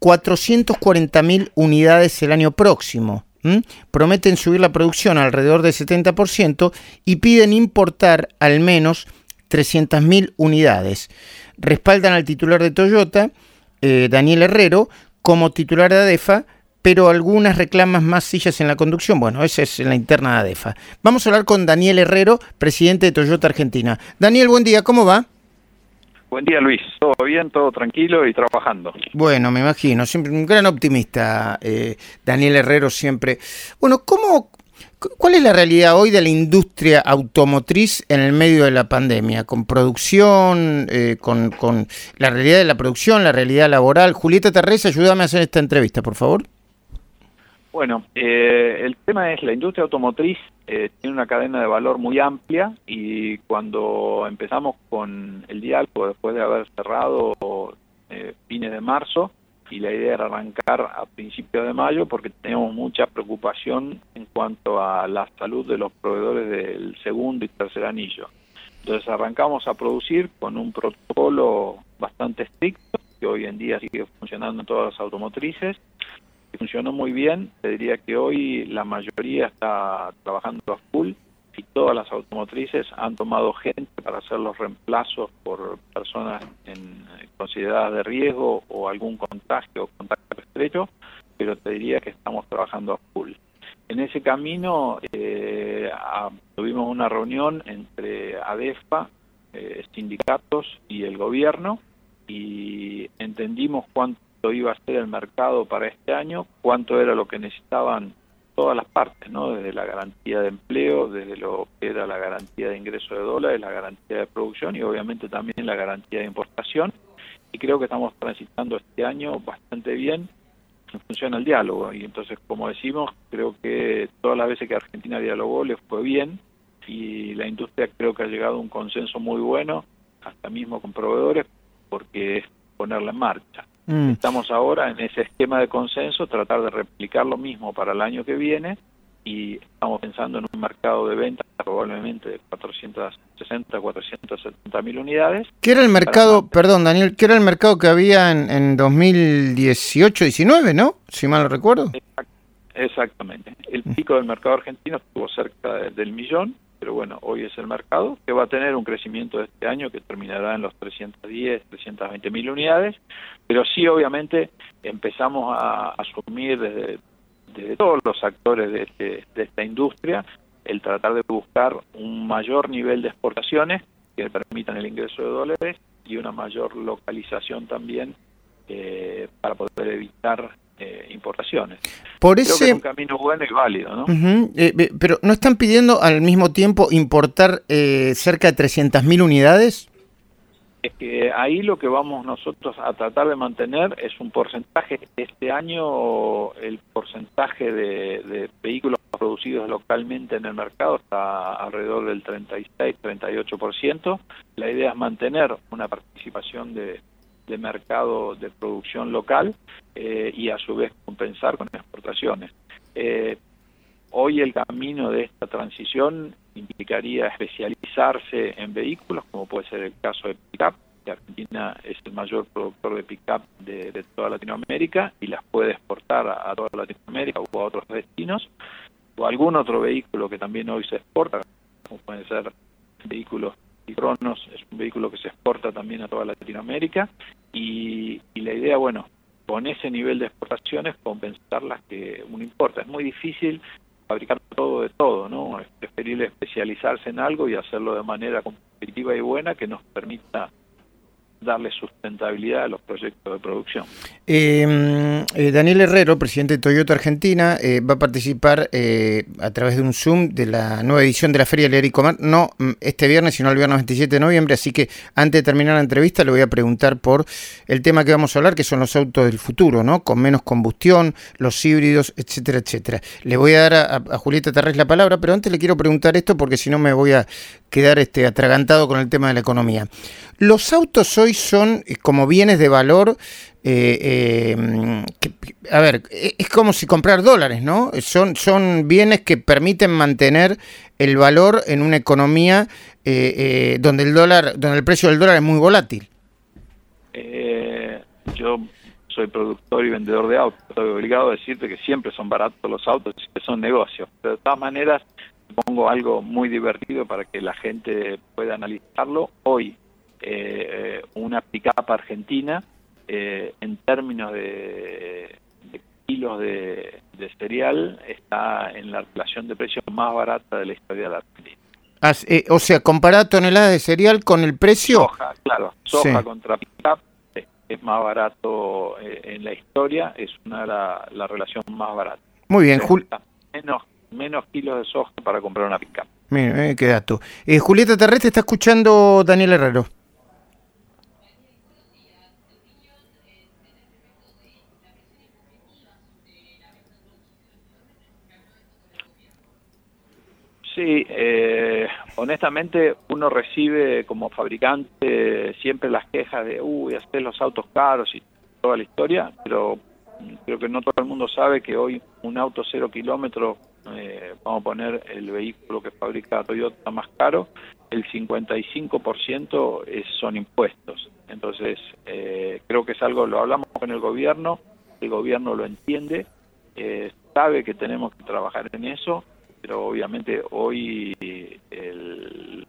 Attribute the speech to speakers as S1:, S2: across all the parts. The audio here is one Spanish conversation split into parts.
S1: 440.000 unidades el año próximo. Prometen subir la producción alrededor del 70% y piden importar al menos 300.000 unidades. Respaldan al titular de Toyota, eh, Daniel Herrero, como titular de ADEFA, pero algunas reclaman más sillas en la conducción. Bueno, esa es la interna de ADEFA. Vamos a hablar con Daniel Herrero, presidente de Toyota Argentina. Daniel, buen día, ¿cómo va?
S2: Buen día, Luis. Todo bien, todo tranquilo y trabajando.
S1: Bueno, me imagino. Siempre un gran optimista, eh, Daniel Herrero, siempre. Bueno, ¿cómo, ¿cuál es la realidad hoy de la industria automotriz en el medio de la pandemia? Con producción, eh, con, con, la realidad de la producción, la realidad laboral. Julieta Terrés, ayúdame a hacer esta entrevista, por favor.
S2: Bueno, eh, el tema es la industria automotriz eh, tiene una cadena de valor muy amplia y cuando empezamos con el diálogo después de haber cerrado eh, fines de marzo y la idea era arrancar a principios de mayo porque tenemos mucha preocupación en cuanto a la salud de los proveedores del segundo y tercer anillo. Entonces arrancamos a producir con un protocolo bastante estricto que hoy en día sigue funcionando en todas las automotrices funcionó muy bien. Te diría que hoy la mayoría está trabajando a full y todas las automotrices han tomado gente para hacer los reemplazos por personas en, consideradas de riesgo o algún contagio o contacto estrecho, pero te diría que estamos trabajando a full. En ese camino eh, tuvimos una reunión entre ADEFA, eh, sindicatos y el gobierno y entendimos cuánto iba a ser el mercado para este año, cuánto era lo que necesitaban todas las partes, ¿no? Desde la garantía de empleo, desde lo que era la garantía de ingreso de dólares, la garantía de producción y obviamente también la garantía de importación. Y creo que estamos transitando este año bastante bien en función al diálogo. Y entonces, como decimos, creo que todas las veces que Argentina dialogó le fue bien y la industria creo que ha llegado a un consenso muy bueno, hasta mismo con proveedores, porque es ponerla en marcha. Mm. Estamos ahora en ese esquema de consenso, tratar de replicar lo mismo para el año que viene y estamos pensando en un mercado de ventas probablemente de 460, 470 mil unidades.
S1: ¿Qué era el mercado, perdón Daniel, qué era el mercado que había en, en 2018-19, no? Si mal lo recuerdo.
S2: Exactamente. El pico del mercado argentino estuvo cerca del millón pero bueno, hoy es el mercado, que va a tener un crecimiento de este año que terminará en los 310, 320 mil unidades, pero sí obviamente empezamos a asumir desde, todos los actores de, este, de esta industria el tratar de buscar un mayor nivel de exportaciones que permitan el ingreso de dólares y una mayor localización también eh, para poder evitar eh, importaciones.
S1: Por ese...
S2: es un camino bueno y válido, ¿no?
S1: Eh, pero ¿no están pidiendo al mismo tiempo importar eh, cerca de 300.000 unidades?
S2: Es que ahí lo que vamos nosotros a tratar de mantener es un porcentaje. Este año el porcentaje de, vehículos producidos localmente en el mercado está alrededor del 36-38%. La idea es mantener una participación de, de mercado de producción local eh, y a su vez compensar con exportaciones. Eh, hoy el camino de esta transición implicaría especializarse en vehículos, como puede ser el caso de Pickup, que Argentina es el mayor productor de Pickup de, de toda Latinoamérica y las puede exportar a, toda Latinoamérica o a otros destinos, o algún otro vehículo que también hoy se exporta, como pueden ser vehículos Cronos es un vehículo que se exporta también a toda Latinoamérica y, la idea, bueno, con ese nivel de exportaciones compensar las que uno importa. Es muy difícil fabricar todo de todo, ¿no? Es preferible especializarse en algo y hacerlo de manera competitiva y buena que nos permita darle sustentabilidad a los proyectos de producción.
S1: Em, eh, Daniel Herrero, presidente de Toyota Argentina, eh, va a participar eh, a través de un Zoom de la nueva edición de la Feria Leer y Comer, no mm, este viernes, sino el viernes 27 de noviembre, así que antes de terminar la entrevista le voy a preguntar por el tema que vamos a hablar, que son los autos del futuro, ¿no? Con menos combustión, los híbridos, etcétera, etcétera. Le voy a dar a, Julieta Terrés la palabra, pero antes le quiero preguntar esto porque si no me voy a quedar este, atragantado con el tema de la economía. Los autos hoy son eh, como bienes de valor, eh, eh, a ver, es como si comprar dólares, ¿no? Son, son bienes que permiten mantener el valor en una economía donde el dólar, donde el precio del dólar es muy volátil.
S2: yo soy productor y vendedor de autos, estoy obligado a decirte que siempre son baratos los autos que son negocios. Pero de todas maneras, pongo algo muy divertido para que la gente pueda analizarlo. Hoy, eh, una pick-up argentina, eh, en términos de, kilos de, cereal, está en la relación de precios más barata de la historia de la Argentina.
S1: Eh, o sea, comparar tonelada de cereal con el precio.
S2: Soja, claro, soja contra pick-up es más barato en la historia, es una la, la relación más barata.
S1: Muy bien, Julio.
S2: Menos menos kilos de soja para comprar una pica.
S1: Mira, eh, qué dato. Eh, Julieta Terrestre está escuchando Daniel Herrero.
S2: Sí, eh, honestamente uno recibe como fabricante siempre las quejas de, uy, hacer los autos caros y toda la historia, pero creo que no todo el mundo sabe que hoy un auto cero kilómetros eh, vamos a poner el vehículo que fabrica Toyota más caro, el 55% es, son impuestos. Entonces, eh, creo que es algo, lo hablamos con el gobierno, el gobierno lo entiende, eh, sabe que tenemos que trabajar en eso, pero obviamente hoy, el,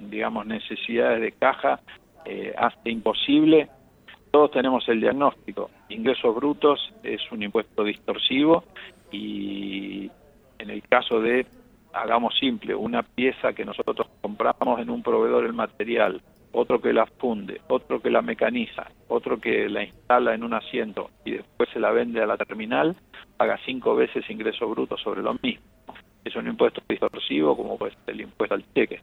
S2: digamos, necesidades de caja hace imposible. Todos tenemos el diagnóstico. Ingresos brutos es un impuesto distorsivo y en el caso de, hagamos simple, una pieza que nosotros compramos en un proveedor el material, otro que la funde, otro que la mecaniza, otro que la instala en un asiento y después se la vende a la terminal, paga cinco veces ingreso bruto sobre lo mismo. Es un impuesto distorsivo como pues el impuesto al cheque.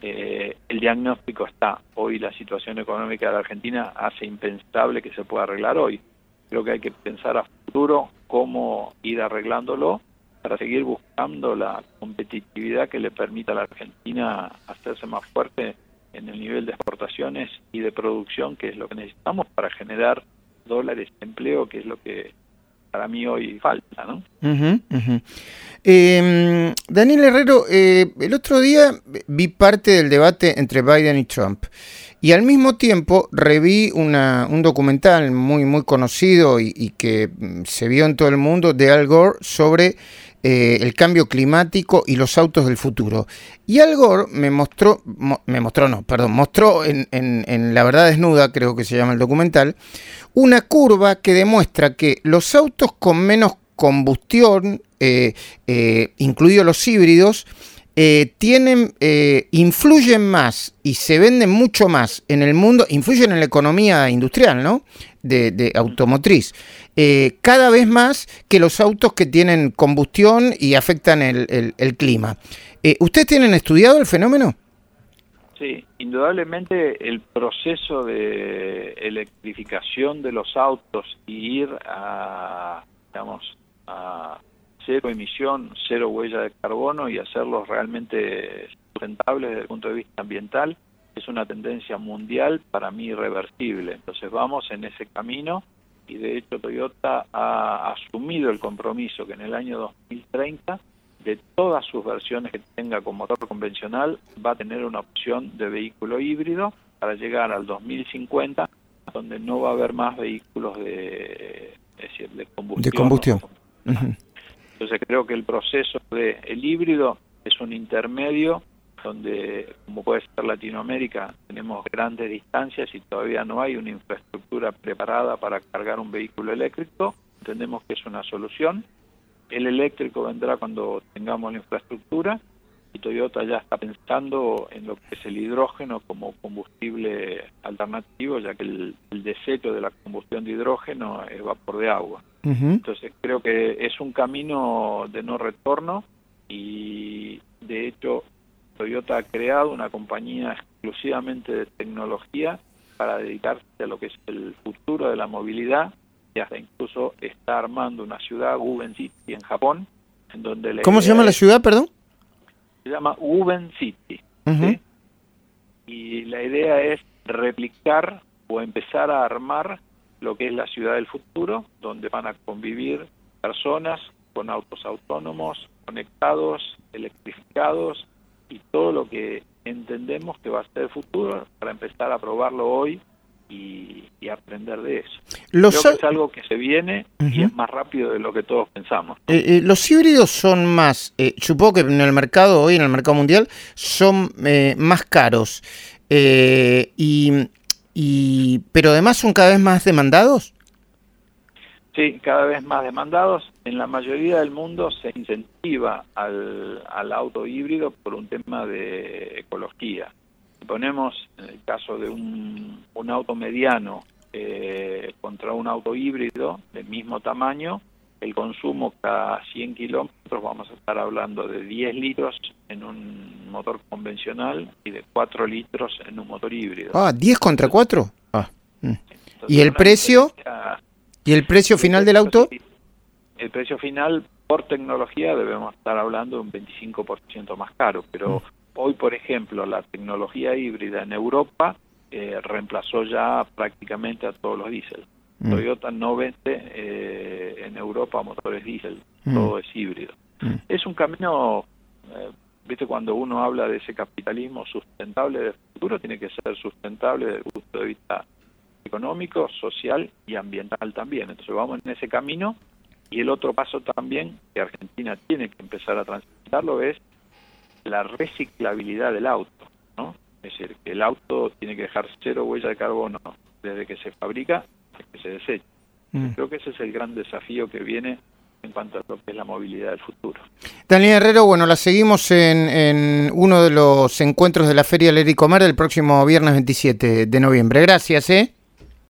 S2: Eh, el diagnóstico está. Hoy la situación económica de la Argentina hace impensable que se pueda arreglar hoy. Creo que hay que pensar a futuro cómo ir arreglándolo para seguir buscando la competitividad que le permita a la Argentina hacerse más fuerte en el nivel de exportaciones y de producción, que es lo que necesitamos para generar dólares de empleo, que es lo que para mí hoy falta. ¿no?
S1: Em, Daniel Herrero, eh, el otro día vi parte del debate entre Biden y Trump. Y al mismo tiempo reví una, un documental muy, muy conocido y, y, que mm, se vio en todo el mundo de Al Gore sobre eh, el cambio climático y los autos del futuro. Y Al Gore me mostró, me mostró, no, perdón, mostró en, La Verdad Desnuda, creo que se llama el documental, una curva que demuestra que los autos con menos combustión, eh, eh, incluidos los híbridos, tienen, influyen más y se venden mucho más en el mundo, influyen en la economía industrial, ¿no? De, automotriz. Eh, cada vez más que los autos que tienen combustión y afectan el, el, clima. Eh, ¿Ustedes tienen estudiado el fenómeno?
S2: Sí, indudablemente el proceso de electrificación de los autos y ir a, digamos, a cero emisión, cero huella de carbono y hacerlos realmente sustentables desde el punto de vista ambiental, es una tendencia mundial para mí irreversible. Entonces vamos en ese camino y de hecho Toyota ha asumido el compromiso que en el año 2030 de todas sus versiones que tenga con motor convencional va a tener una opción de vehículo híbrido para llegar al 2050 donde no va a haber más vehículos de, decir, de combustión.
S1: De combustión.
S2: Entonces creo que el proceso de el híbrido es un intermedio donde, como puede ser Latinoamérica, tenemos grandes distancias y todavía no hay una infraestructura preparada para cargar un vehículo eléctrico, entendemos que es una solución. El eléctrico vendrá cuando tengamos la infraestructura y Toyota ya está pensando en lo que es el hidrógeno como combustible alternativo, ya que el, desecho de la combustión de hidrógeno es vapor de agua. Entonces creo que es un camino de no retorno y de hecho Toyota ha creado una compañía exclusivamente de tecnología para dedicarse a lo que es el futuro de la movilidad y hasta incluso está armando una ciudad, Uben City, en Japón, en donde...
S1: ¿Cómo se llama la ciudad, perdón?
S2: Se llama Uben City. Y la idea es replicar o empezar a armar lo que es la ciudad del futuro, donde van a convivir personas con autos autónomos, conectados, electrificados, y todo lo que entendemos que va a ser el futuro para empezar a probarlo hoy y, aprender de eso. Creo que es algo que se viene y es más rápido de lo que todos pensamos.
S1: Eh, eh, los híbridos son más, eh, supongo que en el mercado hoy, en el mercado mundial, son más caros, y, y, pero además son cada vez más demandados.
S2: Sí, cada vez más demandados. En la mayoría del mundo se incentiva al, al auto híbrido por un tema de ecología. Si ponemos en el caso de un, un auto mediano eh, contra un auto híbrido del mismo tamaño, el consumo cada 100 kilómetros vamos a estar hablando de 10 litros en un motor convencional y de 4 litros en un motor híbrido.
S1: Ah, 10 contra 4. Ah. Mm. ¿Y el precio? ¿Y el precio final del auto?
S2: El precio final por tecnología debemos estar hablando de un 25% más caro, pero mm. hoy, por ejemplo, la tecnología híbrida en Europa eh, reemplazó ya prácticamente a todos los diésel. Mm. Toyota no vende eh, en Europa motores diésel, mm. todo es híbrido. Es un camino, eh, viste, cuando uno habla de ese capitalismo sustentable del futuro, tiene que ser sustentable desde el punto de vista económico, social y ambiental también. Entonces vamos en ese camino y el otro paso también que Argentina tiene que empezar a transitarlo es la reciclabilidad del auto, ¿no? Es decir, que el auto tiene que dejar cero huella de carbono desde que se fabrica hasta que se desecha. Mm. Creo que ese es el gran desafío que viene en cuanto a lo que es la movilidad del futuro.
S1: Daniel Herrero, bueno, la seguimos en, en uno de los encuentros de la Feria Léricomar el próximo viernes 27 de noviembre. Gracias, ¿eh?